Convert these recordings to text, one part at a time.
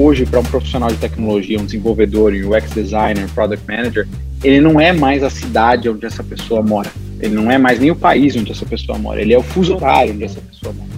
hoje para um profissional de tecnologia, um desenvolvedor, um UX designer, product manager, ele não é mais a cidade onde essa pessoa mora. Ele não é mais nem o país onde essa pessoa mora. Ele é o fuso horário onde essa pessoa mora.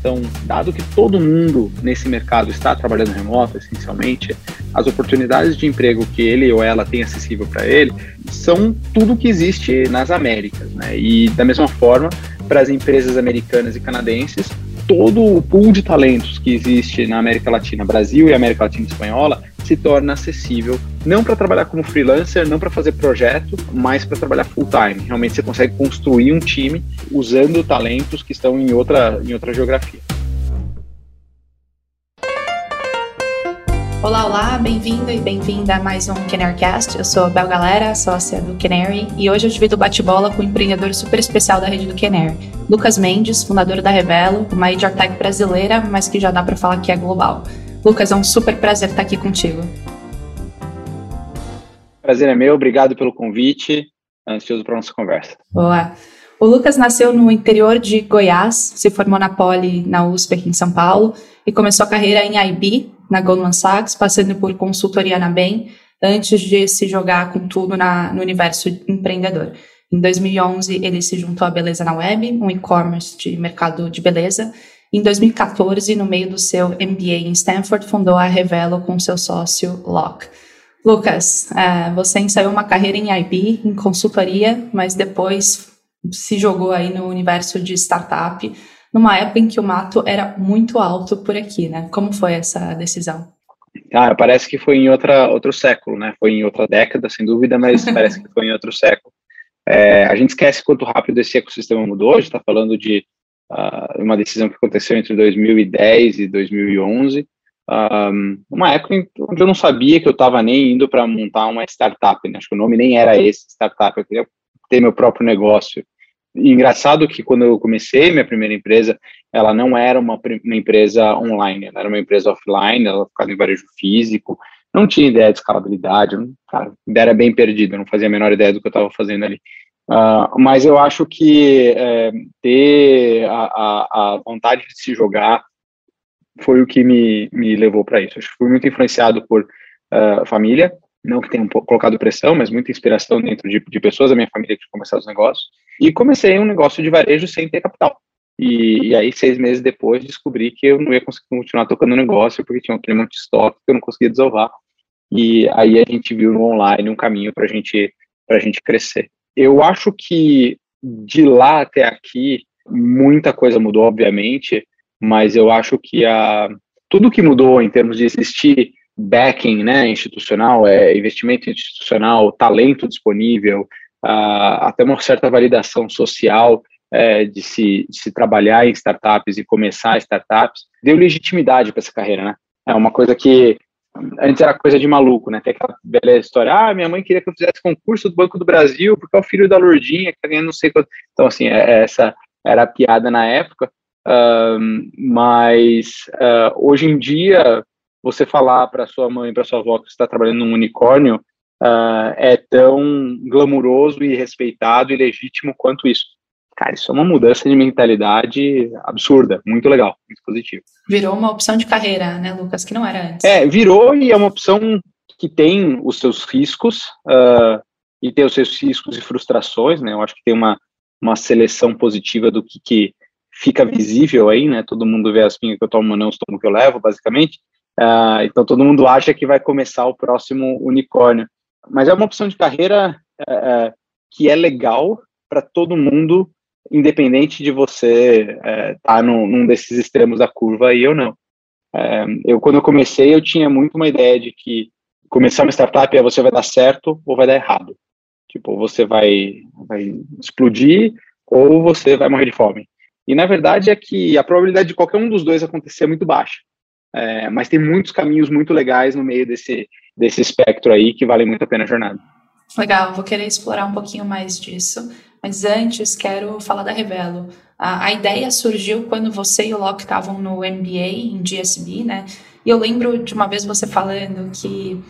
Então, dado que todo mundo nesse mercado está trabalhando remoto, essencialmente, as oportunidades de emprego que ele ou ela tem acessível para ele são tudo que existe nas Américas, né? E da mesma forma, para as empresas americanas e canadenses, todo o pool de talentos que existe na América Latina, Brasil e América Latina Espanhola, se torna acessível, não para trabalhar como freelancer, não para fazer projeto, mas para trabalhar full time. Realmente você consegue construir um time usando talentos que estão em outra, em outra geografia. Olá, olá, bem-vindo e bem-vinda a mais um Canarycast. Eu sou a Bel Galera, sócia do Canary, e hoje eu divido bate-bola com um empreendedor super especial da rede do Canary, Lucas Mendes, fundador da Revelo, uma tech brasileira, mas que já dá para falar que é global. Lucas, é um super prazer estar aqui contigo. Prazer é meu, obrigado pelo convite, ansioso para a nossa conversa. Boa. O Lucas nasceu no interior de Goiás, se formou na Poli, na USP aqui em São Paulo, e começou a carreira em IB, na Goldman Sachs, passando por consultoria na BEM, antes de se jogar com tudo na, no universo empreendedor. Em 2011, ele se juntou à Beleza na Web, um e-commerce de mercado de beleza. Em 2014, no meio do seu MBA em Stanford, fundou a Revelo com seu sócio Locke. Lucas, é, você ensaiou uma carreira em IB, em consultoria, mas depois se jogou aí no universo de startup, numa época em que o mato era muito alto por aqui, né? Como foi essa decisão? Ah, parece que foi em outra, outro século, né? Foi em outra década, sem dúvida, mas parece que foi em outro século. É, a gente esquece quanto rápido esse ecossistema mudou. A gente está falando de uh, uma decisão que aconteceu entre 2010 e 2011. Um, uma época onde eu não sabia que eu estava nem indo para montar uma startup. Né? Acho que o nome nem era esse, startup. Eu queria ter meu próprio negócio. Engraçado que quando eu comecei minha primeira empresa, ela não era uma, uma empresa online, ela era uma empresa offline, ela ficava em varejo físico, não tinha ideia de escalabilidade, cara, a ideia era bem perdida, não fazia a menor ideia do que eu estava fazendo ali. Uh, mas eu acho que é, ter a, a, a, vontade de se jogar foi o que me, me levou para isso. Acho que fui muito influenciado por uh, família, não que tenha colocado pressão, mas muita inspiração dentro de, de pessoas da minha família que começaram os negócios. E comecei um negócio de varejo sem ter capital. E, e, aí, seis meses depois, descobri que eu não ia conseguir continuar tocando o negócio, porque tinha um monte de estoque que eu não conseguia desovar. E aí a gente viu no online um caminho para gente, a gente crescer. Eu acho que de lá até aqui, muita coisa mudou, obviamente, mas eu acho que a, tudo que mudou em termos de existir backing né, institucional, é, investimento institucional, talento disponível, uh, até uma certa validação social é, de, se, de se trabalhar em startups e começar startups, deu legitimidade para essa carreira, né? É uma coisa que antes era coisa de maluco, né? Tem aquela bela história, ah, minha mãe queria que eu fizesse concurso do Banco do Brasil porque é o filho da Lourdinha, que tá ganhando não sei quanto. Então, assim, é, essa era a piada na época, mas uh, hoje em dia, você falar para sua mãe, para sua avó que você está trabalhando num unicórnio, uh, é tão glamuroso e respeitado e legítimo quanto isso. Cara, isso é uma mudança de mentalidade absurda, muito legal, muito positivo. Virou uma opção de carreira, né, Lucas, que não era antes. É, virou e é uma opção que tem os seus riscos uh, e tem os seus riscos e frustrações, né? Eu acho que tem uma, uma seleção positiva do que, que fica visível aí, né? Todo mundo vê as pingas que eu tomo, não os tomo que eu levo, basicamente. Uh, então todo mundo acha que vai começar o próximo unicórnio. Mas é uma opção de carreira uh, que é legal para todo mundo independente de você estar é, tá num, num, desses extremos da curva e eu não. É, eu, quando eu comecei, eu tinha muito uma ideia de que começar uma startup é você vai dar certo ou vai dar errado. Tipo, você vai, vai explodir ou você vai morrer de fome. E, na verdade, é que a probabilidade de qualquer um dos dois acontecer é muito baixa. É, mas tem muitos caminhos muito legais no meio desse, desse espectro aí que vale muito a pena a jornada. Legal, vou querer explorar um pouquinho mais disso. Mas antes, quero falar da Revelo. A, a ideia surgiu quando você e o Locke estavam no MBA em GSB, né? E eu lembro de uma vez você falando que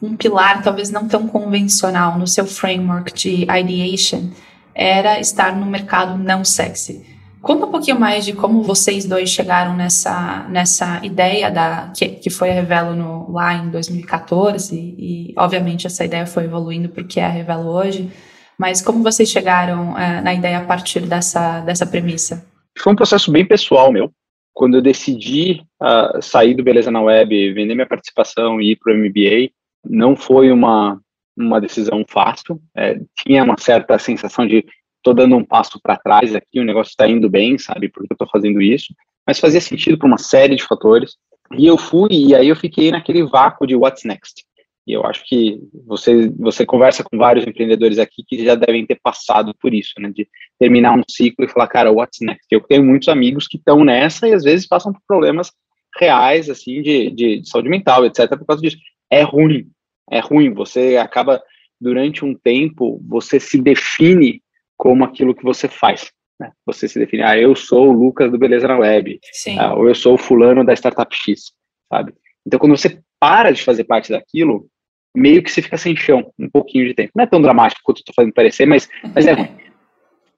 um pilar talvez não tão convencional no seu framework de ideation era estar no mercado não sexy. Conta um pouquinho mais de como vocês dois chegaram nessa, nessa ideia da que, que foi a Revelo no, lá em 2014 e, obviamente essa ideia foi evoluindo porque é a Revelo hoje, mas como vocês chegaram é, na ideia a partir dessa, dessa premissa? Foi um processo bem pessoal meu. Quando eu decidi uh, sair do Beleza na Web, vender minha participação e ir para o MBA, não foi uma, uma decisão fácil. É, tinha uma certa sensação de estou dando um passo para trás aqui, o negócio está indo bem, sabe, porque eu estou fazendo isso, mas fazia sentido por uma série de fatores. E eu fui, e aí eu fiquei naquele vácuo de what's next. E eu acho que você, você conversa com vários empreendedores aqui que já devem ter passado por isso, né, de terminar um ciclo e falar, cara, what's next? Eu tenho muitos amigos que estão nessa e às vezes passam por problemas reais, assim, de, de, de saúde mental, etc., por causa disso. É ruim, é ruim. Você acaba, durante um tempo, você se define como aquilo que você faz. Né? Você se define, ah, eu sou o Lucas do Beleza na Web, ah, ou eu sou o fulano da Startup X, sabe? Então, quando você para de fazer parte daquilo, meio que você fica sem chão um pouquinho de tempo. Não é tão dramático quanto eu estou fazendo parecer, mas, mas é ruim.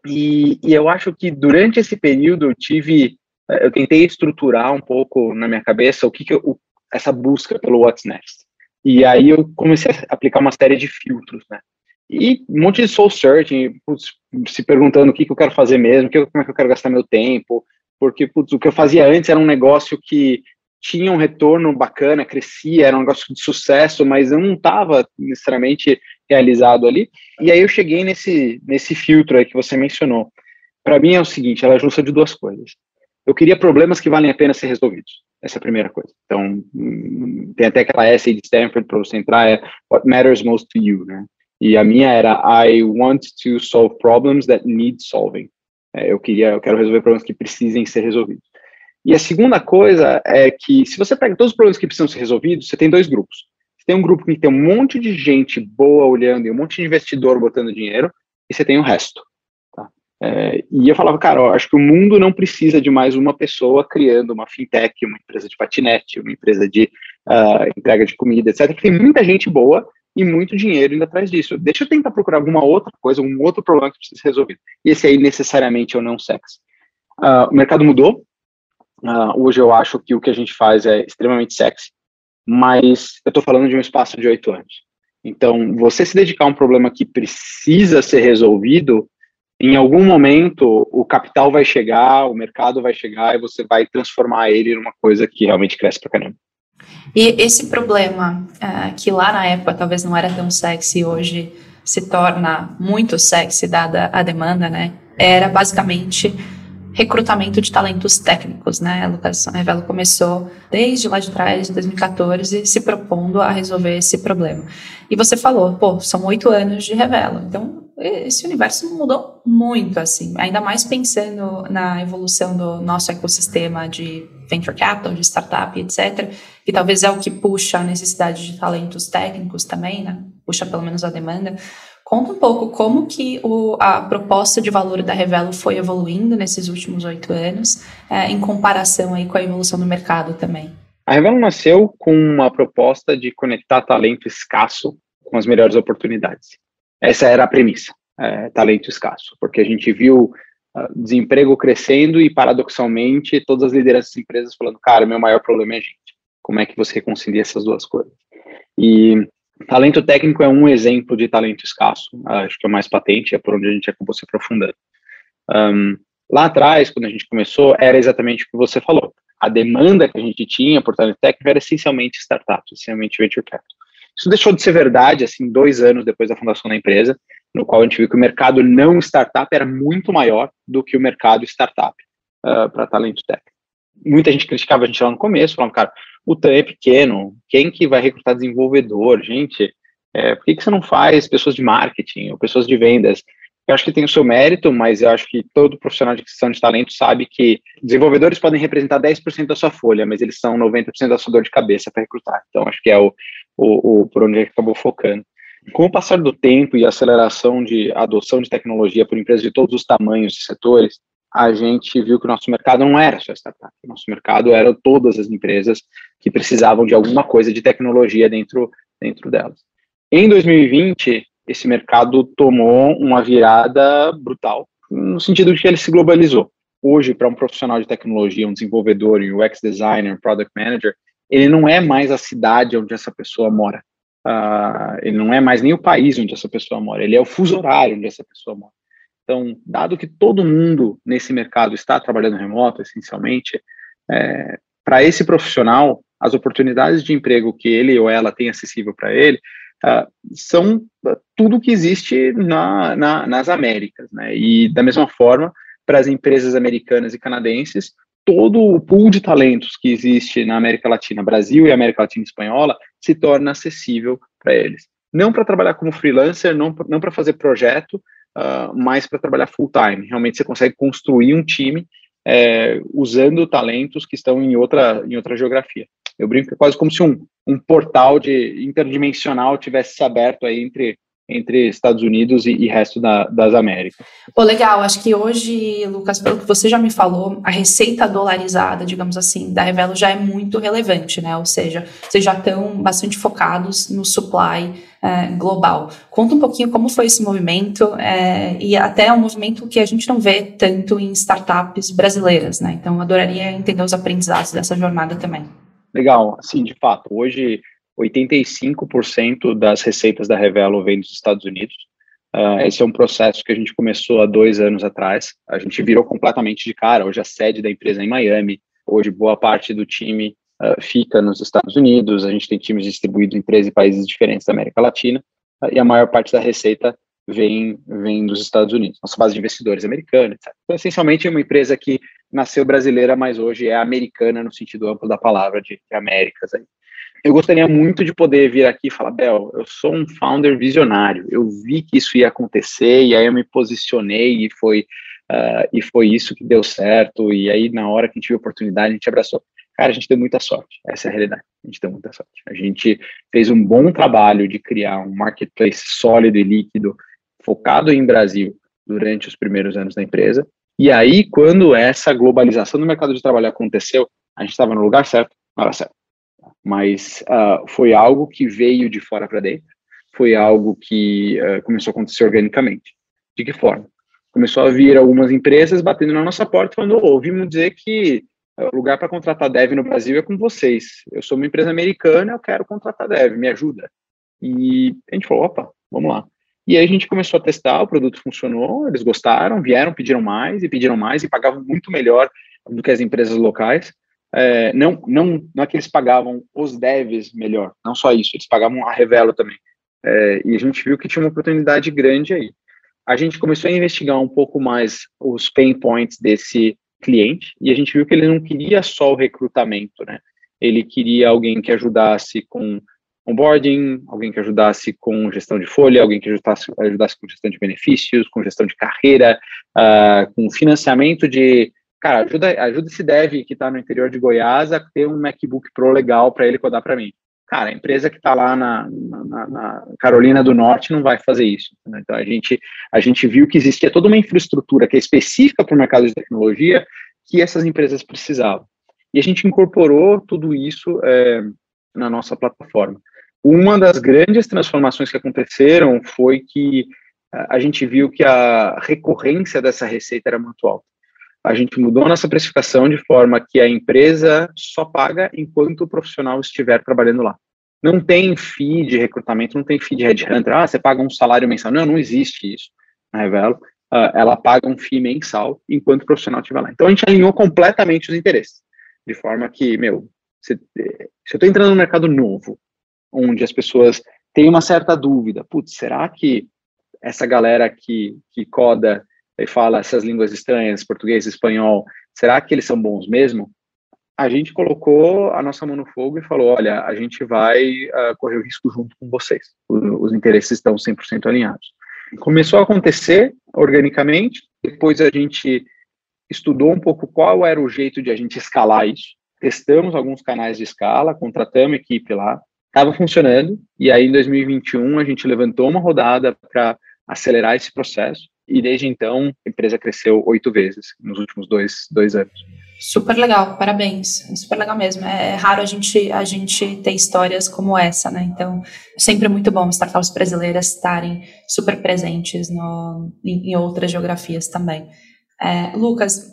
E, e eu acho que durante esse período eu tive, eu tentei estruturar um pouco na minha cabeça o que, que eu, essa busca pelo What's Next. E aí eu comecei a aplicar uma série de filtros, né? E um monte de soul searching, putz, se perguntando o que, que eu quero fazer mesmo, que, como é que eu quero gastar meu tempo, porque putz, o que eu fazia antes era um negócio que tinha um retorno bacana, crescia, era um negócio de sucesso, mas eu não estava necessariamente realizado ali. E aí eu cheguei nesse, nesse filtro aí que você mencionou. Para mim é o seguinte, ela é justa de duas coisas. Eu queria problemas que valem a pena ser resolvidos. Essa é a primeira coisa. Então, hum, tem até aquela essay de Stanford para você entrar, é What Matters Most to You, né? E a minha era I want to solve problems that need solving. É, eu queria, eu quero resolver problemas que precisem ser resolvidos. E a segunda coisa é que se você pega todos os problemas que precisam ser resolvidos, você tem dois grupos. Você tem um grupo que tem um monte de gente boa olhando e um monte de investidor botando dinheiro, e você tem o resto. Tá? É, e eu falava, cara, ó, acho que o mundo não precisa de mais uma pessoa criando uma fintech, uma empresa de patinete, uma empresa de uh, entrega de comida, etc. Tem muita gente boa e muito dinheiro indo atrás disso. Deixa eu tentar procurar alguma outra coisa, um outro problema que precisa ser resolvido. E esse aí necessariamente é o não sexy. Uh, o mercado mudou. Uh, hoje eu acho que o que a gente faz é extremamente sexy, mas eu estou falando de um espaço de oito anos. Então, você se dedicar a um problema que precisa ser resolvido, em algum momento o capital vai chegar, o mercado vai chegar e você vai transformar ele numa coisa que realmente cresce pra caramba. E esse problema, uh, que lá na época talvez não era tão sexy, hoje se torna muito sexy dada a demanda, né? Era basicamente recrutamento de talentos técnicos, né? A Revelo começou desde lá de trás, de 2014, se propondo a resolver esse problema. E você falou, pô, são oito anos de Revelo, então esse universo mudou muito, assim, ainda mais pensando na evolução do nosso ecossistema de venture capital, de startup, etc., que talvez é o que puxa a necessidade de talentos técnicos também, né? Puxa pelo menos a demanda. Conta um pouco como que o, a proposta de valor da Revelo foi evoluindo nesses últimos oito anos, é, em comparação aí com a evolução do mercado também. A Revelo nasceu com uma proposta de conectar talento escasso com as melhores oportunidades. Essa era a premissa, é, talento escasso, porque a gente viu desemprego crescendo e, paradoxalmente, todas as lideranças das empresas falando, cara, meu maior problema é gente. Como é que você reconcilia essas duas coisas? E talento técnico é um exemplo de talento escasso, acho que é o mais patente, é por onde a gente acabou se aprofundando. Um, lá atrás, quando a gente começou, era exatamente o que você falou. A demanda que a gente tinha por talento técnico era essencialmente startup, essencialmente venture capital. Isso deixou de ser verdade, assim, dois anos depois da fundação da empresa, no qual a gente viu que o mercado não startup era muito maior do que o mercado startup uh, para talento técnico. Muita gente criticava a gente lá no começo, falando, cara, o TAM é pequeno, quem que vai recrutar desenvolvedor? Gente, é, por que, que você não faz pessoas de marketing ou pessoas de vendas? Eu acho que tem o seu mérito, mas eu acho que todo profissional de aquisição de talento sabe que desenvolvedores podem representar 10% da sua folha, mas eles são 90% da sua dor de cabeça para recrutar. Então, acho que é o, o, o por onde acabou focando. Com o passar do tempo e a aceleração de adoção de tecnologia por empresas de todos os tamanhos e setores, a gente viu que o nosso mercado não era só startup, o nosso mercado era todas as empresas que precisavam de alguma coisa de tecnologia dentro, dentro delas. Em 2020, esse mercado tomou uma virada brutal, no sentido de que ele se globalizou. hoje, para um profissional de tecnologia, um desenvolvedor, um UX designer, um product manager, ele não é mais a cidade onde essa pessoa mora. Uh, ele não é mais nem o país onde essa pessoa mora, ele é o fuso horário onde essa pessoa mora. Então, dado que todo mundo nesse mercado está trabalhando remoto, essencialmente, é, para esse profissional, as oportunidades de emprego que ele ou ela tem acessível para ele uh, são tudo que existe na, na, nas Américas. Né? E, da mesma forma, para as empresas americanas e canadenses, todo o pool de talentos que existe na América Latina, Brasil e América Latina Espanhola, se torna acessível para eles. Não para trabalhar como freelancer, não, não para fazer projeto, uh, mas para trabalhar full time. Realmente você consegue construir um time é, usando talentos que estão em outra, em outra geografia. Eu brinco que é quase como se um, um portal de interdimensional tivesse se aberto aí entre entre Estados Unidos e, e resto da, das Américas. Pô, legal. Acho que hoje, Lucas, pelo que você já me falou, a receita dolarizada, digamos assim, da Revelo já é muito relevante, né? Ou seja, vocês já estão bastante focados no supply é, global. Conta um pouquinho como foi esse movimento é, e até um movimento que a gente não vê tanto em startups brasileiras, né? Então, adoraria entender os aprendizados dessa jornada também. Legal. Sim, de fato. Hoje 85% das receitas da Revelo vem dos Estados Unidos. Uh, esse é um processo que a gente começou há dois anos atrás. A gente virou completamente de cara. Hoje a sede da empresa é em Miami. Hoje boa parte do time uh, fica nos Estados Unidos. A gente tem times distribuídos em 13 países diferentes da América Latina. Uh, e a maior parte da receita vem, vem dos Estados Unidos. Nossa base de investidores americana, etc. Então, essencialmente, é uma empresa que nasceu brasileira, mas hoje é americana no sentido amplo da palavra de, de Américas. Aí eu gostaria muito de poder vir aqui e falar, Bel, eu sou um founder visionário, eu vi que isso ia acontecer e aí eu me posicionei e foi uh, e foi isso que deu certo. E aí na hora que a gente viu a oportunidade a gente abraçou. Cara, a gente deu muita sorte, essa é a realidade, a gente deu muita sorte. A gente fez um bom trabalho de criar um marketplace sólido e líquido focado em Brasil durante os primeiros anos da empresa. E aí quando essa globalização do mercado de trabalho aconteceu, a gente estava no lugar certo, na hora certa mas uh, foi algo que veio de fora para dentro, foi algo que uh, começou a acontecer organicamente. De que forma? Começou a vir algumas empresas batendo na nossa porta falando: ouvimos dizer que o lugar para contratar dev no Brasil é com vocês. Eu sou uma empresa americana, eu quero contratar dev, me ajuda. E a gente falou: opa, vamos lá. E aí a gente começou a testar, o produto funcionou, eles gostaram, vieram, pediram mais e pediram mais e pagavam muito melhor do que as empresas locais é, não, não, não é que eles pagavam os devs melhor, não só isso, eles pagavam a Revelo também. É, e a gente viu que tinha uma oportunidade grande aí. A gente começou a investigar um pouco mais os pain points desse cliente e a gente viu que ele não queria só o recrutamento, né? Ele queria alguém que ajudasse com onboarding, alguém que ajudasse com gestão de folha, alguém que ajudasse, ajudasse com gestão de benefícios, com gestão de carreira, uh, com financiamento de cara, ajuda, ajuda esse dev que está no interior de Goiás a ter um MacBook Pro legal para ele codar para mim. Cara, a empresa que está lá na, na, na, Carolina do Norte não vai fazer isso. Né? Então, a gente, a gente viu que existia toda uma infraestrutura que é específica para o mercado de tecnologia que essas empresas precisavam. E a gente incorporou tudo isso é, na nossa plataforma. Uma das grandes transformações que aconteceram foi que a gente viu que a recorrência dessa receita era muito alta a gente mudou a nossa precificação de forma que a empresa só paga enquanto o profissional estiver trabalhando lá. Não tem fee de recrutamento, não tem fee de headhunter. Ah, você paga um salário mensal. Não, não existe isso na Revelo. Uh, ela paga um fee mensal enquanto o profissional estiver lá. Então a gente alinhou completamente os interesses. De forma que, meu, se, se eu estou entrando no mercado novo, onde as pessoas têm uma certa dúvida, putz, será que essa galera que, que coda e fala essas línguas estranhas, português, espanhol, será que eles são bons mesmo? A gente colocou a nossa mão no fogo e falou: olha, a gente vai uh, correr o risco junto com vocês. O, os interesses estão 100% alinhados. Começou a acontecer organicamente, depois a gente estudou um pouco qual era o jeito de a gente escalar isso. Testamos alguns canais de escala, contratamos equipe lá, estava funcionando, e aí em 2021 a gente levantou uma rodada para acelerar esse processo e desde então a empresa cresceu oito vezes nos últimos dois, dois anos. Super legal, parabéns. Super legal mesmo. É raro a gente, a gente ter histórias como essa, né? Então, sempre muito bom startups brasileiras estarem super presentes no, em, em outras geografias também. É, Lucas,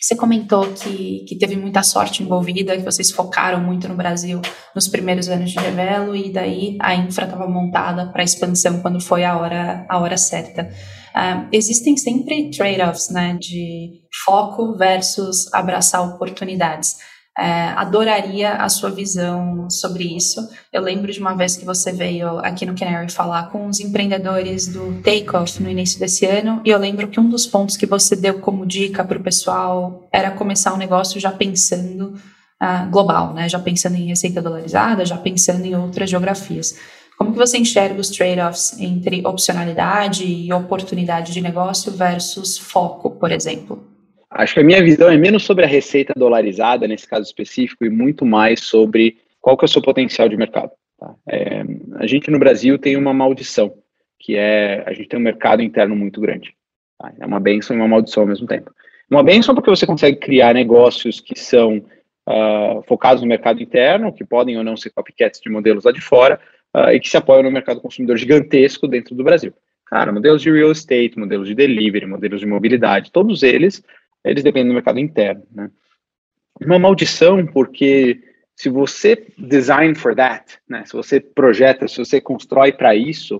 Você comentou que, que teve muita sorte envolvida, que vocês focaram muito no Brasil nos primeiros anos de Revelo e daí a infra estava montada para expansão quando foi a hora, a hora certa. Uh, existem sempre trade-offs né, de foco versus abraçar oportunidades. É, adoraria a sua visão sobre isso. Eu lembro de uma vez que você veio aqui no Canary falar com os empreendedores do Takeoff no início desse ano, e eu lembro que um dos pontos que você deu como dica para o pessoal era começar um negócio já pensando uh, global, né? já pensando em receita dolarizada, já pensando em outras geografias. Como que você enxerga os trade-offs entre opcionalidade e oportunidade de negócio versus foco, por exemplo? Acho que a minha visão é menos sobre a receita dolarizada, nesse caso específico, e muito mais sobre qual que é o seu potencial de mercado. Tá? É, a gente no Brasil tem uma maldição, que é a gente tem um mercado interno muito grande. Tá? É uma benção e uma maldição ao mesmo tempo. Uma benção porque você consegue criar negócios que são uh, focados no mercado interno, que podem ou não ser copycats de modelos lá de fora, uh, e que se apoiam no mercado consumidor gigantesco dentro do Brasil. Cara, modelos de real estate, modelos de delivery, modelos de mobilidade, todos eles eles dependem do mercado interno. Né? Uma maldição, porque se você design for that, né, se você projeta, se você constrói para isso,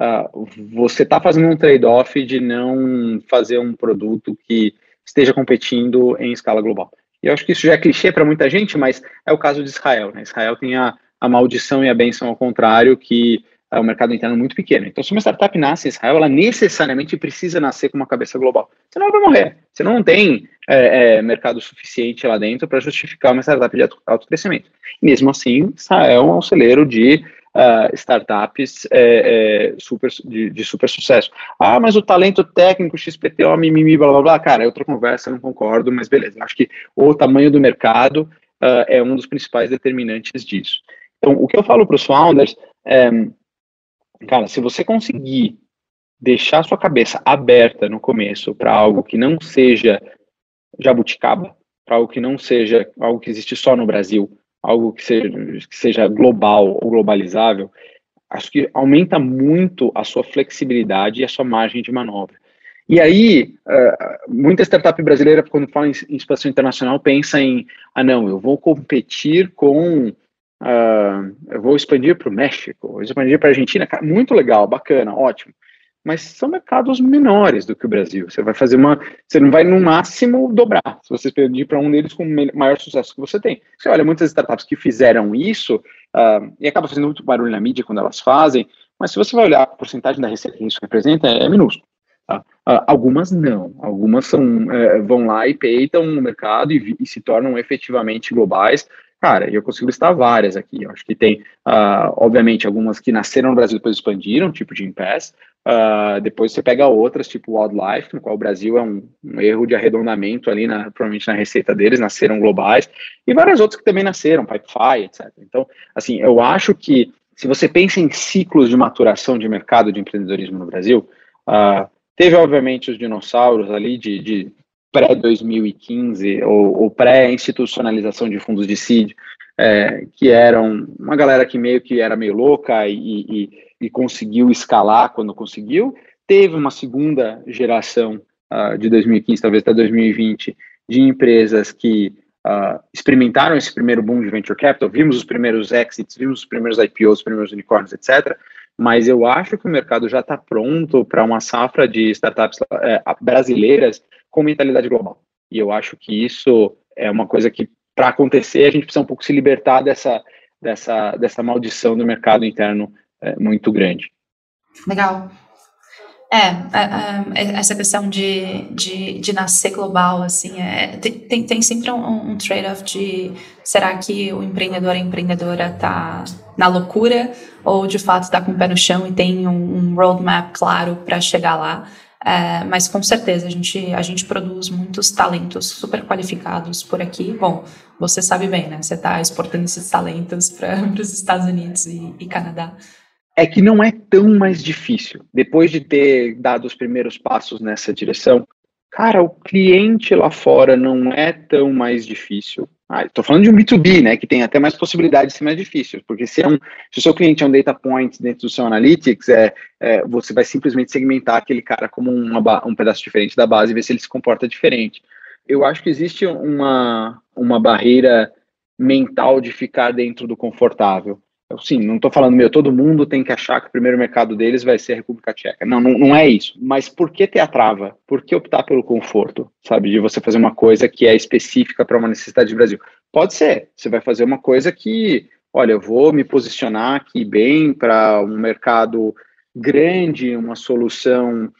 uh, você está fazendo um trade-off de não fazer um produto que esteja competindo em escala global. E eu acho que isso já é clichê para muita gente, mas é o caso de Israel. Né? Israel tem a, a maldição e a benção ao contrário, que é um mercado interno muito pequeno. Então, se uma startup nasce em Israel, ela necessariamente precisa nascer com uma cabeça global. Senão ela vai morrer. Você não tem é, é, mercado suficiente lá dentro para justificar uma startup de alto crescimento. Mesmo assim, Israel é um celeiro de uh, startups é, é, super, de, de, super sucesso. Ah, mas o talento técnico, XPTO, mimimi, blá, blá, blá. Cara, é outra conversa, não concordo, mas beleza. Acho que o tamanho do mercado uh, é um dos principais determinantes disso. Então, o que eu falo para os founders é Cara, se você conseguir deixar sua cabeça aberta no começo para algo que não seja jabuticaba, para algo que não seja algo que existe só no Brasil, algo que seja, que seja global ou globalizável, acho que aumenta muito a sua flexibilidade e a sua margem de manobra. E aí, uh, muita startup brasileira, quando fala em, em expansão internacional, pensa em, ah não, eu vou competir com Uh, eu vou expandir para o México, vou expandir para a Argentina, muito legal, bacana, ótimo. Mas são mercados menores do que o Brasil. Você vai fazer uma. Você não vai no máximo dobrar se você expandir para um deles com maior sucesso que você tem. Você olha muitas startups que fizeram isso uh, e acaba fazendo muito barulho na mídia quando elas fazem, mas se você vai olhar a porcentagem da receita que isso representa, é, é minúsculo. Tá? Uh, algumas não, algumas são, uh, vão lá e peitam o mercado e, e, se tornam efetivamente globais Cara, eu consigo listar várias aqui. Eu acho que tem, uh, obviamente, algumas que nasceram no Brasil e depois expandiram, tipo de Impass. Uh, depois você pega outras, tipo Wildlife, no qual o Brasil é um, um, erro de arredondamento ali, na, provavelmente na receita deles, nasceram globais. E várias outras que também nasceram, Pipefy, etc. Então, assim, eu acho que se você pensa em ciclos de maturação de mercado de empreendedorismo no Brasil, uh, teve, obviamente, os dinossauros ali de, de pré-2015 ou, ou pré-institucionalização de fundos de seed, é, que eram uma galera que meio que era meio louca e, e, e conseguiu escalar quando conseguiu. Teve uma segunda geração uh, de 2015, talvez até 2020, de empresas que uh, experimentaram esse primeiro boom de venture capital. Vimos os primeiros exits, vimos os primeiros IPOs, os primeiros unicórnios, etc. Mas eu acho que o mercado já está pronto para uma safra de startups é, brasileiras com mentalidade global. E eu acho que isso é uma coisa que, para acontecer, a gente precisa um pouco se libertar dessa, dessa, dessa maldição do mercado interno é, muito grande. Legal. É, é, é, essa questão de, de, de, nascer global, assim, é, tem, tem sempre um, um trade-off de será que o empreendedor, a empreendedora está na loucura ou de fato está com o pé no chão e tem um, um roadmap claro para chegar lá. É, mas com certeza a gente, a gente produz muitos talentos super qualificados por aqui. Bom, você sabe bem, né? Você está exportando esses talentos para os Estados Unidos e, e Canadá. É que não é tão mais difícil. Depois de ter dado os primeiros passos nessa direção, cara, o cliente lá fora não é tão mais difícil. Ah, Estou falando de um B2B, né, que tem até mais possibilidade de ser mais difícil, porque se, é um, se o seu cliente é um data point dentro do seu analytics, é, é você vai simplesmente segmentar aquele cara como uma, um pedaço diferente da base e ver se ele se comporta diferente. Eu acho que existe uma, uma barreira mental de ficar dentro do confortável. Sim, não estou falando, meu, todo mundo tem que achar que o primeiro mercado deles vai ser a República Tcheca. Não, não, não é isso. Mas por que ter a trava? Por que optar pelo conforto? Sabe, de você fazer uma coisa que é específica para uma necessidade do Brasil? Pode ser. Você vai fazer uma coisa que, olha, eu vou me posicionar aqui bem para um mercado grande, uma solução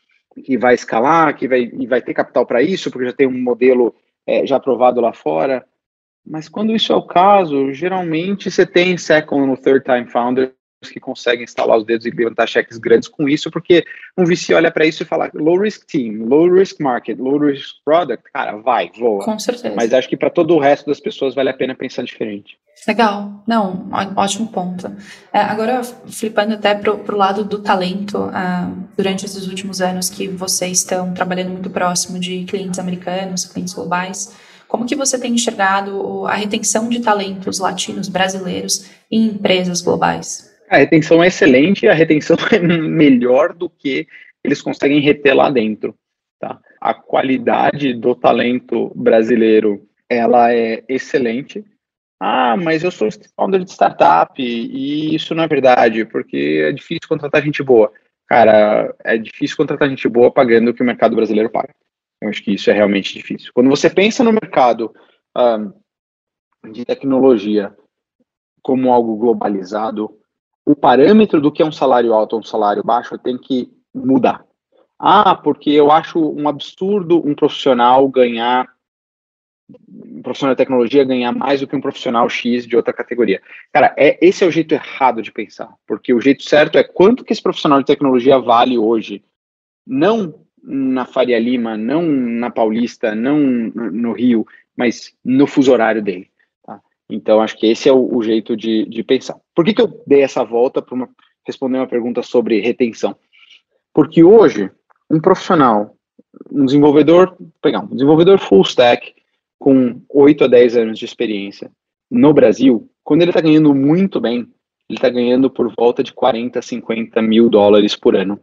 que vai escalar, que vai, e vai ter capital para isso, porque já tem um modelo é, já aprovado lá fora. Mas quando isso é o caso, geralmente você tem second ou third time founders que conseguem instalar os dedos e levantar cheques grandes com isso, porque um VC olha para isso e fala low risk team, low risk market, low risk product, cara, vai, voa. Com certeza. Mas acho que para todo o resto das pessoas vale a pena pensar diferente. Legal, não, ótimo ponto. É, agora, flipando até para o lado do talento, uh, durante esses últimos anos que vocês estão trabalhando muito próximo de clientes americanos, clientes globais, como que você tem enxergado a retenção de talentos latinos brasileiros em empresas globais? A retenção é excelente, a retenção é melhor do que eles conseguem reter lá dentro. Tá? A qualidade do talento brasileiro ela é excelente. Ah, mas eu sou founder de startup e isso não é verdade, porque é difícil contratar gente boa. Cara, é difícil contratar gente boa pagando o que o mercado brasileiro paga. Eu acho que isso é realmente difícil. Quando você pensa no mercado um, de tecnologia como algo globalizado, o parâmetro do que é um salário alto ou um salário baixo tem que mudar. Ah, porque eu acho um absurdo um profissional ganhar, um profissional de tecnologia ganhar mais do que um profissional X de outra categoria. Cara, é, esse é o jeito errado de pensar, porque o jeito certo é quanto que esse profissional de tecnologia vale hoje, não na Faria Lima, não na Paulista, não no Rio, mas no fuso horário dele. Tá? Então, acho que esse é o, o jeito de, de, pensar. Por que, que eu dei essa volta para responder uma pergunta sobre retenção? Porque hoje, um profissional, um desenvolvedor, pegar um desenvolvedor full stack com 8 a 10 anos de experiência no Brasil, quando ele está ganhando muito bem, ele está ganhando por volta de 40, 50 mil dólares por ano.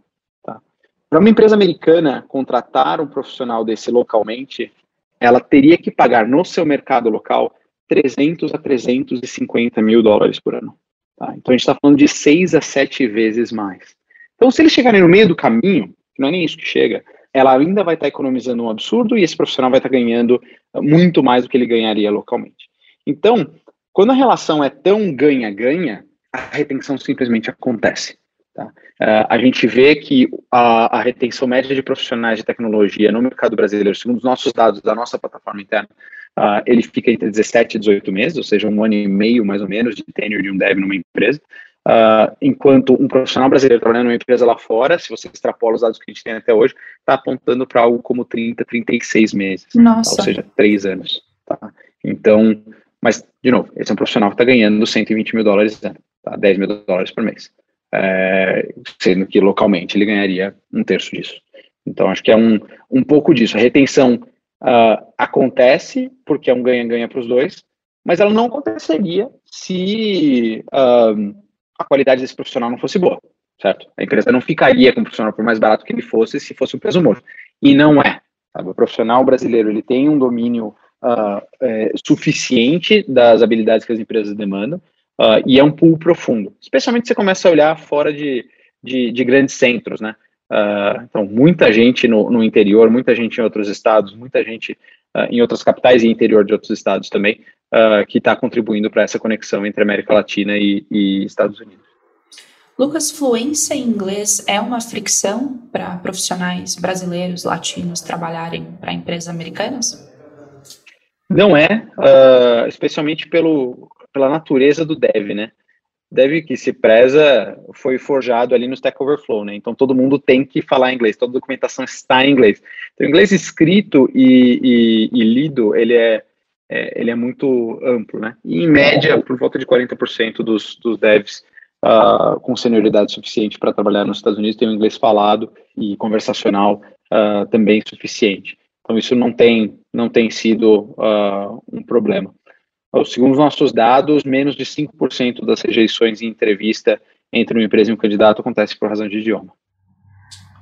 Para uma empresa americana contratar um profissional desse localmente, ela teria que pagar no seu mercado local 300 a 350 mil dólares por ano. Tá? Então a gente está falando de seis a sete vezes mais. Então, se eles chegarem no meio do caminho, que não é nem isso que chega, ela ainda vai estar tá economizando um absurdo e esse profissional vai estar tá ganhando muito mais do que ele ganharia localmente. Então, quando a relação é tão ganha-ganha, a retenção simplesmente acontece. Tá? Uh, a gente vê que a, a, retenção média de profissionais de tecnologia no mercado brasileiro, segundo os nossos dados da nossa plataforma interna, uh, ele fica entre 17 e 18 meses, ou seja, um ano e meio mais ou menos de tenure de um dev numa empresa. Uh, enquanto um profissional brasileiro trabalhando numa empresa lá fora, se você extrapola os dados que a gente tem até hoje, está apontando para algo como 30, 36 meses. Nossa. Tá? Ou seja, três anos. Tá? Então, mas, de novo, esse é um profissional que está ganhando 120 mil dólares ano, tá? 10 mil dólares por mês é, sendo que localmente ele ganharia um terço disso. Então, acho que é um, um pouco disso. A retenção uh, acontece porque é um ganha-ganha para os dois, mas ela não aconteceria se uh, a qualidade desse profissional não fosse boa, certo? A empresa não ficaria com o profissional por mais barato que ele fosse se fosse um peso morto. E não é. Sabe? O profissional brasileiro ele tem um domínio uh, é, suficiente das habilidades que as empresas demandam, Uh, e é um pool profundo, especialmente se você começa a olhar fora de, de, de grandes centros, né? Uh, então, muita gente no, no, interior, muita gente em outros estados, muita gente uh, em outras capitais e interior de outros estados também, que está contribuindo para essa conexão entre América Latina e, e Estados Unidos. Lucas, fluência em inglês é uma fricção para profissionais brasileiros, latinos trabalharem para empresas americanas? Não é, uh, especialmente pelo pela natureza do dev, né? Dev que se preza foi forjado ali no Stack Overflow, né? Então todo mundo tem que falar inglês, toda documentação está em inglês. Então, o inglês escrito e, e, e lido, ele é, é, ele é muito amplo, né? E, em média, por volta de 40% dos, dos devs uh, com senioridade suficiente para trabalhar nos Estados Unidos tem o inglês falado e conversacional uh, também suficiente. Então isso não tem, não tem sido uh, um problema. Segundo os nossos dados, menos de 5% das rejeições em entrevista entre uma empresa e um candidato acontece por razão de idioma.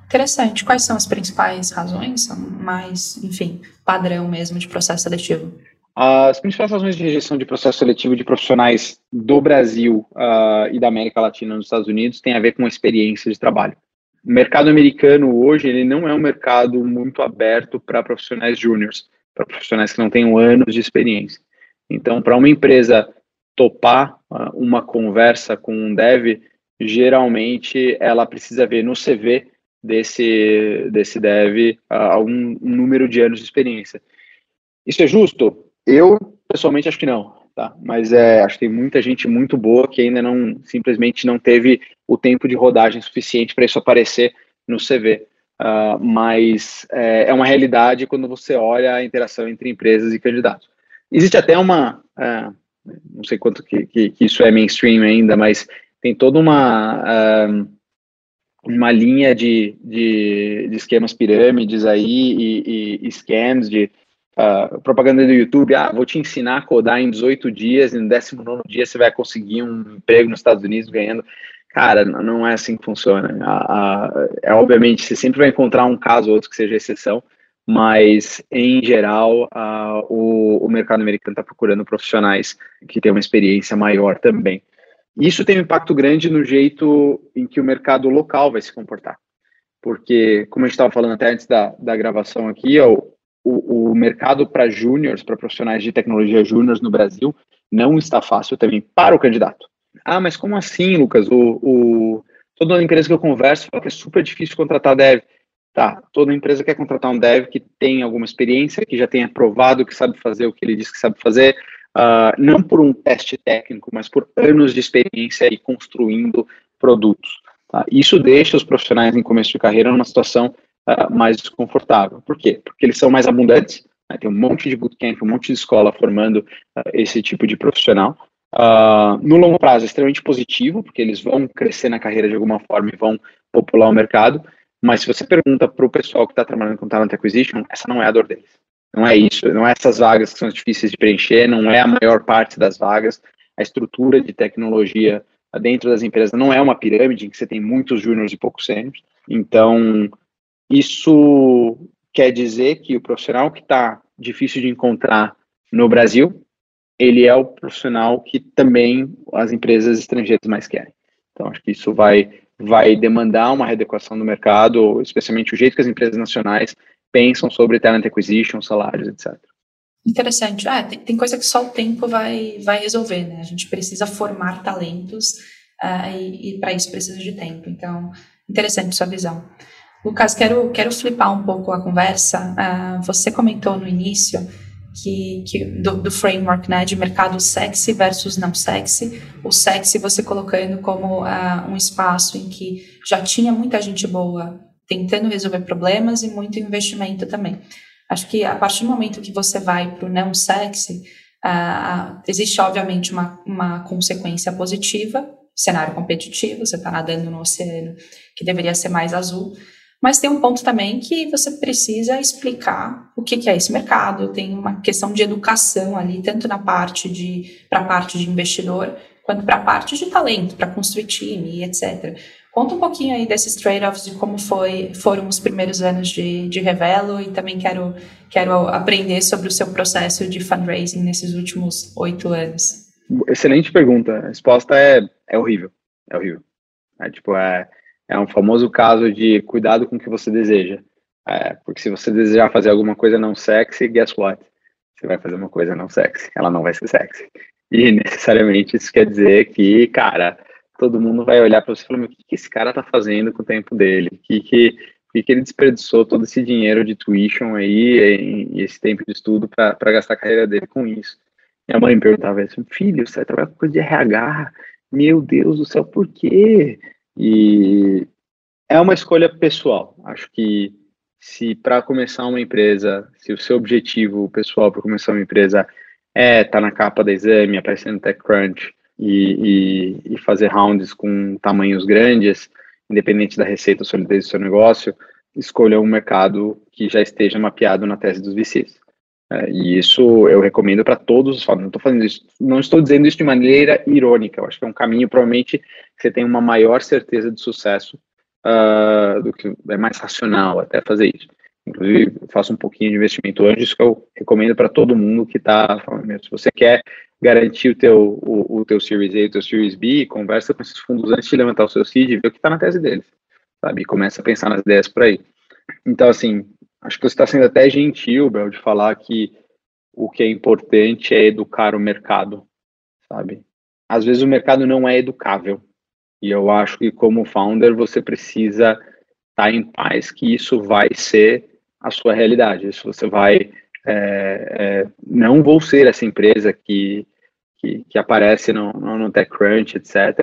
Interessante. Quais são as principais razões? São mais, enfim, padrão mesmo de processo seletivo? As principais razões de rejeição de processo seletivo de profissionais do Brasil uh, e da América Latina nos Estados Unidos tem a ver com a experiência de trabalho. O mercado americano hoje ele não é um mercado muito aberto para profissionais júniores, para profissionais que não tenham anos de experiência. Então, para uma empresa topar uh, uma conversa com um dev, geralmente ela precisa ver no CV desse, desse dev uh, algum um número de anos de experiência. Isso é justo? Eu, pessoalmente, acho que não, tá? Mas é, acho que tem muita gente muito boa que ainda não, simplesmente não teve o tempo de rodagem suficiente para isso aparecer no CV. Uh, ah, mas é, é, uma realidade quando você olha a interação entre empresas e candidatos. Existe até uma, uh, não sei quanto que, que, que, isso é mainstream ainda, mas tem toda uma uh, uma linha de, de, de, esquemas pirâmides aí e, e, e scams de uh, propaganda do YouTube, ah, vou te ensinar a codar em 18 dias, e no 19 dia você vai conseguir um emprego nos Estados Unidos ganhando. Cara, não é assim que funciona. é, obviamente, você sempre vai encontrar um caso ou outro que seja exceção, mas, em geral, o, o mercado americano está procurando profissionais que têm uma experiência maior também. Isso tem um impacto grande no jeito em que o mercado local vai se comportar. Porque, como a gente estava falando até antes da, da gravação aqui, o, o, o mercado para júniores, para profissionais de tecnologia júniores no Brasil, não está fácil também para o candidato. Ah, mas como assim, Lucas? O, o, toda empresa que eu converso fala que é super difícil contratar dev. Tá, toda empresa quer contratar um dev que tem alguma experiência, que já tenha provado que sabe fazer o que ele diz que sabe fazer, uh, não por um teste técnico, mas por anos de experiência e construindo produtos. Tá? Isso deixa os profissionais em começo de carreira numa situação uh, mais desconfortável. Por quê? Porque eles são mais abundantes, né? tem um monte de bootcamp, um monte de escola formando uh, esse tipo de profissional. No longo prazo é extremamente positivo, porque eles vão crescer na carreira de alguma forma e vão popular o mercado, mas se você pergunta para o pessoal que está trabalhando com Talent Acquisition, essa não é a dor deles. Não é isso, não é essas vagas que são difíceis de preencher, não é a maior parte das vagas. A estrutura de tecnologia dentro das empresas não é uma pirâmide em que você tem muitos júniores e poucos sênios. Então, isso quer dizer que o profissional que está difícil de encontrar no Brasil, ele é o profissional que também as empresas estrangeiras mais querem. Então, acho que isso vai, vai demandar uma readequação do mercado, especialmente o jeito que as empresas nacionais pensam sobre talent acquisition, salários, etc. Interessante. Ah, tem, tem coisa que só o tempo vai, vai resolver, né? A gente precisa formar talentos uh, e, e para isso precisa de tempo. Então, interessante sua visão. Lucas, quero, quero flipar um pouco a conversa. Uh, você comentou no início que, que do, do, framework né, de mercado sexy versus não sexy. O sexy você colocando como uh, um espaço em que já tinha muita gente boa tentando resolver problemas e muito investimento também. Acho que a partir do momento que você vai para o não sexy, uh, existe obviamente uma, uma consequência positiva, cenário competitivo, você está nadando no oceano que deveria ser mais azul, mas tem um ponto também que você precisa explicar o que, que é esse mercado, tem uma questão de educação ali, tanto na parte de para a parte de investidor, quanto para a parte de talento, para construir time, etc. Conta um pouquinho aí desses trade-offs de como foi, foram os primeiros anos de, de Revelo e também quero, quero aprender sobre o seu processo de fundraising nesses últimos oito anos. Excelente pergunta. A resposta é, é horrível. É horrível. É, tipo, é, é um famoso caso de cuidado com o que você deseja. É, porque se você desejar fazer alguma coisa não sexy, guess what? Você vai fazer uma coisa não sexy. Ela não vai ser sexy. E necessariamente isso quer dizer que, cara, todo mundo vai olhar para você e falar: o que, que esse cara tá fazendo com o tempo dele? O que, que, que, que ele desperdiçou todo esse dinheiro de tuition aí e esse tempo de estudo para gastar a carreira dele com isso? Minha mãe me perguntava assim: filho, você vai trabalhar com coisa de RH? Meu Deus do céu, por quê? E é uma escolha pessoal. Acho que se para começar uma empresa, se o seu objetivo pessoal para começar uma empresa é estar tá na capa da exame, aparecendo no TechCrunch e, e, e, fazer rounds com tamanhos grandes, independente da receita ou solidez do seu negócio, escolha um mercado que já esteja mapeado na tese dos VCs. É, e isso eu recomendo para todos os founders. Não estou fazendo isso, não estou dizendo isso de maneira irônica. Eu acho que é um caminho provavelmente que você tem uma maior certeza de sucesso uh, do que é mais racional até fazer isso. Inclusive, faço um pouquinho de investimento antes, isso que eu recomendo para todo mundo que está falando, se você quer garantir o teu, o, o teu Series A o teu Series B, conversa com esses fundos antes de levantar o seu seed e vê o que está na tese deles, sabe? E começa a pensar nas ideias por aí. Então, assim, acho que você está sendo até gentil, Bel, de falar que o que é importante é educar o mercado, sabe? Às vezes o mercado não é educável. E eu acho que como founder você precisa estar tá em paz que isso vai ser a sua realidade. Isso você vai é, é, não vou ser essa empresa que, que, que aparece no, no, no TechCrunch, etc.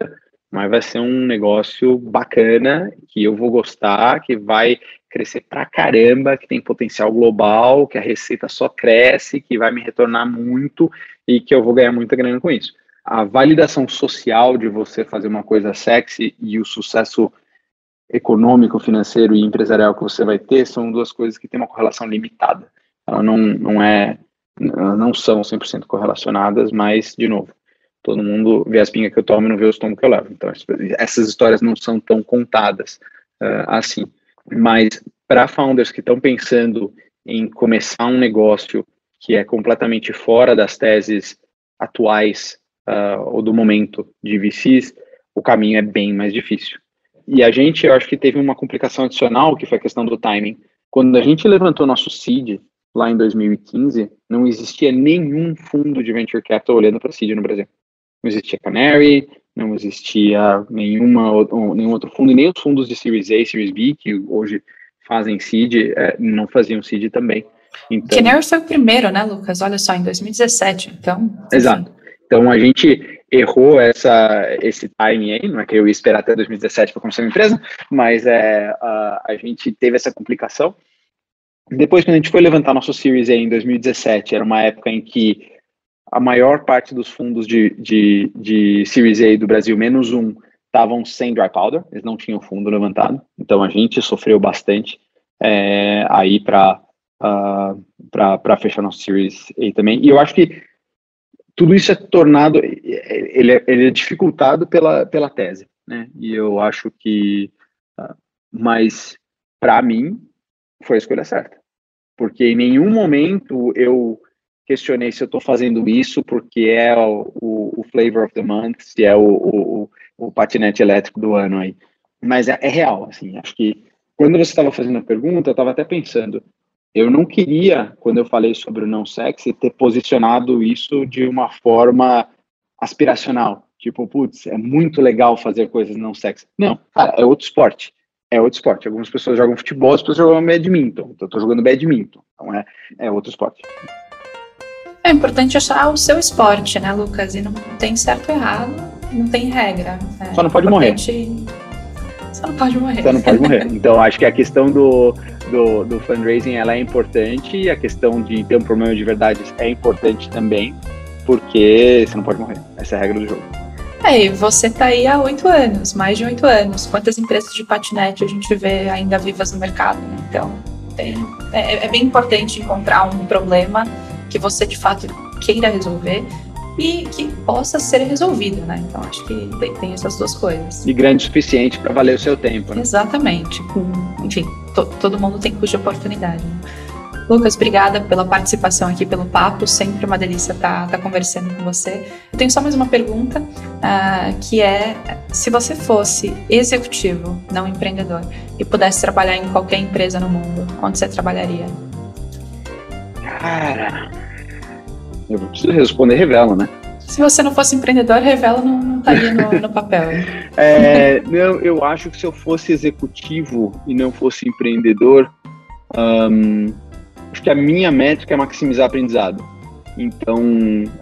Mas vai ser um negócio bacana, que eu vou gostar, que vai crescer pra caramba, que tem potencial global, que a receita só cresce, que vai me retornar muito e que eu vou ganhar muita grana com isso. A validação social de você fazer uma coisa sexy e o sucesso econômico, financeiro e empresarial que você vai ter são duas coisas que têm uma correlação limitada. Ela não, não é, não são 100% correlacionadas, mas, de novo, todo mundo vê as pingas que eu tomo e não vê os tomos que eu levo. Então, essas histórias não são tão contadas uh, assim. Mas para founders que estão pensando em começar um negócio que é completamente fora das teses atuais uh, ou do momento de VCs, o caminho é bem mais difícil. E a gente, eu acho que teve uma complicação adicional, que foi a questão do timing. Quando a gente levantou nosso seed lá em 2015, não existia nenhum fundo de venture capital olhando para seed no Brasil. Não existia Canary, não existia nenhuma, nenhum outro fundo, e nem os fundos de Series A, Series B, que hoje fazem seed, é, não faziam seed também. Então, Canary foi o primeiro, né, Lucas? Olha só, em 2017, então... Exato. Então, a gente errou essa, esse timing aí, não é que eu ia esperar até 2017 para começar a empresa, mas é, a, a gente teve essa complicação. Depois, quando a gente foi levantar nosso Series A em 2017, era uma época em que a maior parte dos fundos de, de, de Series A do Brasil, menos um, estavam sem dry powder, eles não tinham fundo levantado, então a gente sofreu bastante é, aí para uh, para fechar nosso Series A também. E eu acho que tudo isso é tornado, ele é, ele é dificultado pela, pela tese, né? E eu acho que, uh, mas para mim foi a escolha certa, porque em nenhum momento eu questionei se eu estou fazendo isso porque é o, o, flavor of the month, se é o, o, o patinete elétrico do ano aí. Mas é, é real, assim, acho que quando você estava fazendo a pergunta, eu estava até pensando, eu não queria, quando eu falei sobre o não sexy, ter posicionado isso de uma forma aspiracional. Tipo, putz, é muito legal fazer coisas não sexy. Não, cara, é outro esporte. É outro esporte. Algumas pessoas jogam futebol, as pessoas jogam badminton. Então, eu tô jogando badminton. Então, é, é outro esporte. É importante achar o seu esporte, né, Lucas? E não tem certo ou errado, não tem regra. É Só não pode morrer. Só não pode morrer. Só não pode morrer. Então, acho que a questão do, do, do fundraising ela é importante e a questão de ter um problema de verdade é importante também, porque você não pode morrer. Essa é a regra do jogo. É, e você tá aí há oito anos, mais de oito anos. Quantas empresas de patinete a gente vê ainda vivas no mercado? Né? Então, tem, é, é bem importante encontrar um problema que você de fato queira resolver e que possa ser resolvido, né? Então acho que tem, essas duas coisas. E grande o suficiente para valer o seu tempo, né? Exatamente. Enfim, to, todo mundo tem custo de oportunidade. Lucas, obrigada pela participação aqui, pelo papo. Sempre uma delícia estar, estar conversando com você. Eu tenho só mais uma pergunta, uh, que é: se você fosse executivo, não empreendedor, e pudesse trabalhar em qualquer empresa no mundo, onde você trabalharia? Cara, eu preciso responder revela, né? Se você não fosse empreendedor, revela não, não estaria no, no papel. é, não, eu acho que se eu fosse executivo e não fosse empreendedor, um, acho que a minha métrica é maximizar aprendizado. Então,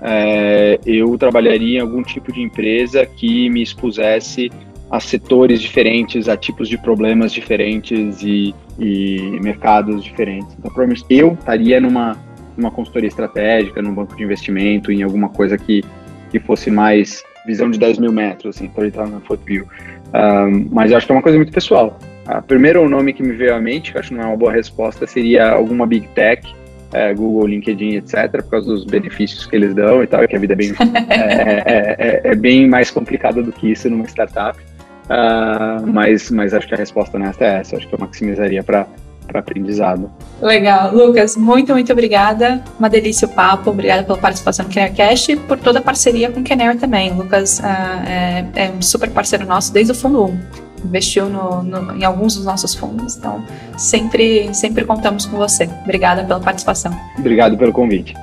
é, eu trabalharia em algum tipo de empresa que me expusesse a setores diferentes, a tipos de problemas diferentes e, e mercados diferentes. Então, provavelmente eu estaria numa, numa consultoria estratégica, num banco de investimento, em alguma coisa que, que fosse mais visão de 10 mil metros, assim, então ele estava na Footview. Um, mas eu acho que é uma coisa muito pessoal. A primeiro nome que me veio à mente, que acho que não é uma boa resposta, seria alguma Big Tech, é, Google, LinkedIn, etc., por causa dos benefícios que eles dão e tal, que a vida é bem, é, é, é, é, bem mais complicada do que isso numa startup. uh, mas, mas acho que a resposta nessa é essa. Acho que eu maximizaria para para aprendizado. Legal. Lucas, muito, muito obrigada. Uma delícia o papo. Obrigada pela participação no KennerCast e por toda a parceria com o Kenner também. Lucas uh, é, é, um super parceiro nosso desde o fundo 1. Investiu no, no, em alguns dos nossos fundos. Então, sempre, sempre contamos com você. Obrigada pela participação. Obrigado pelo convite.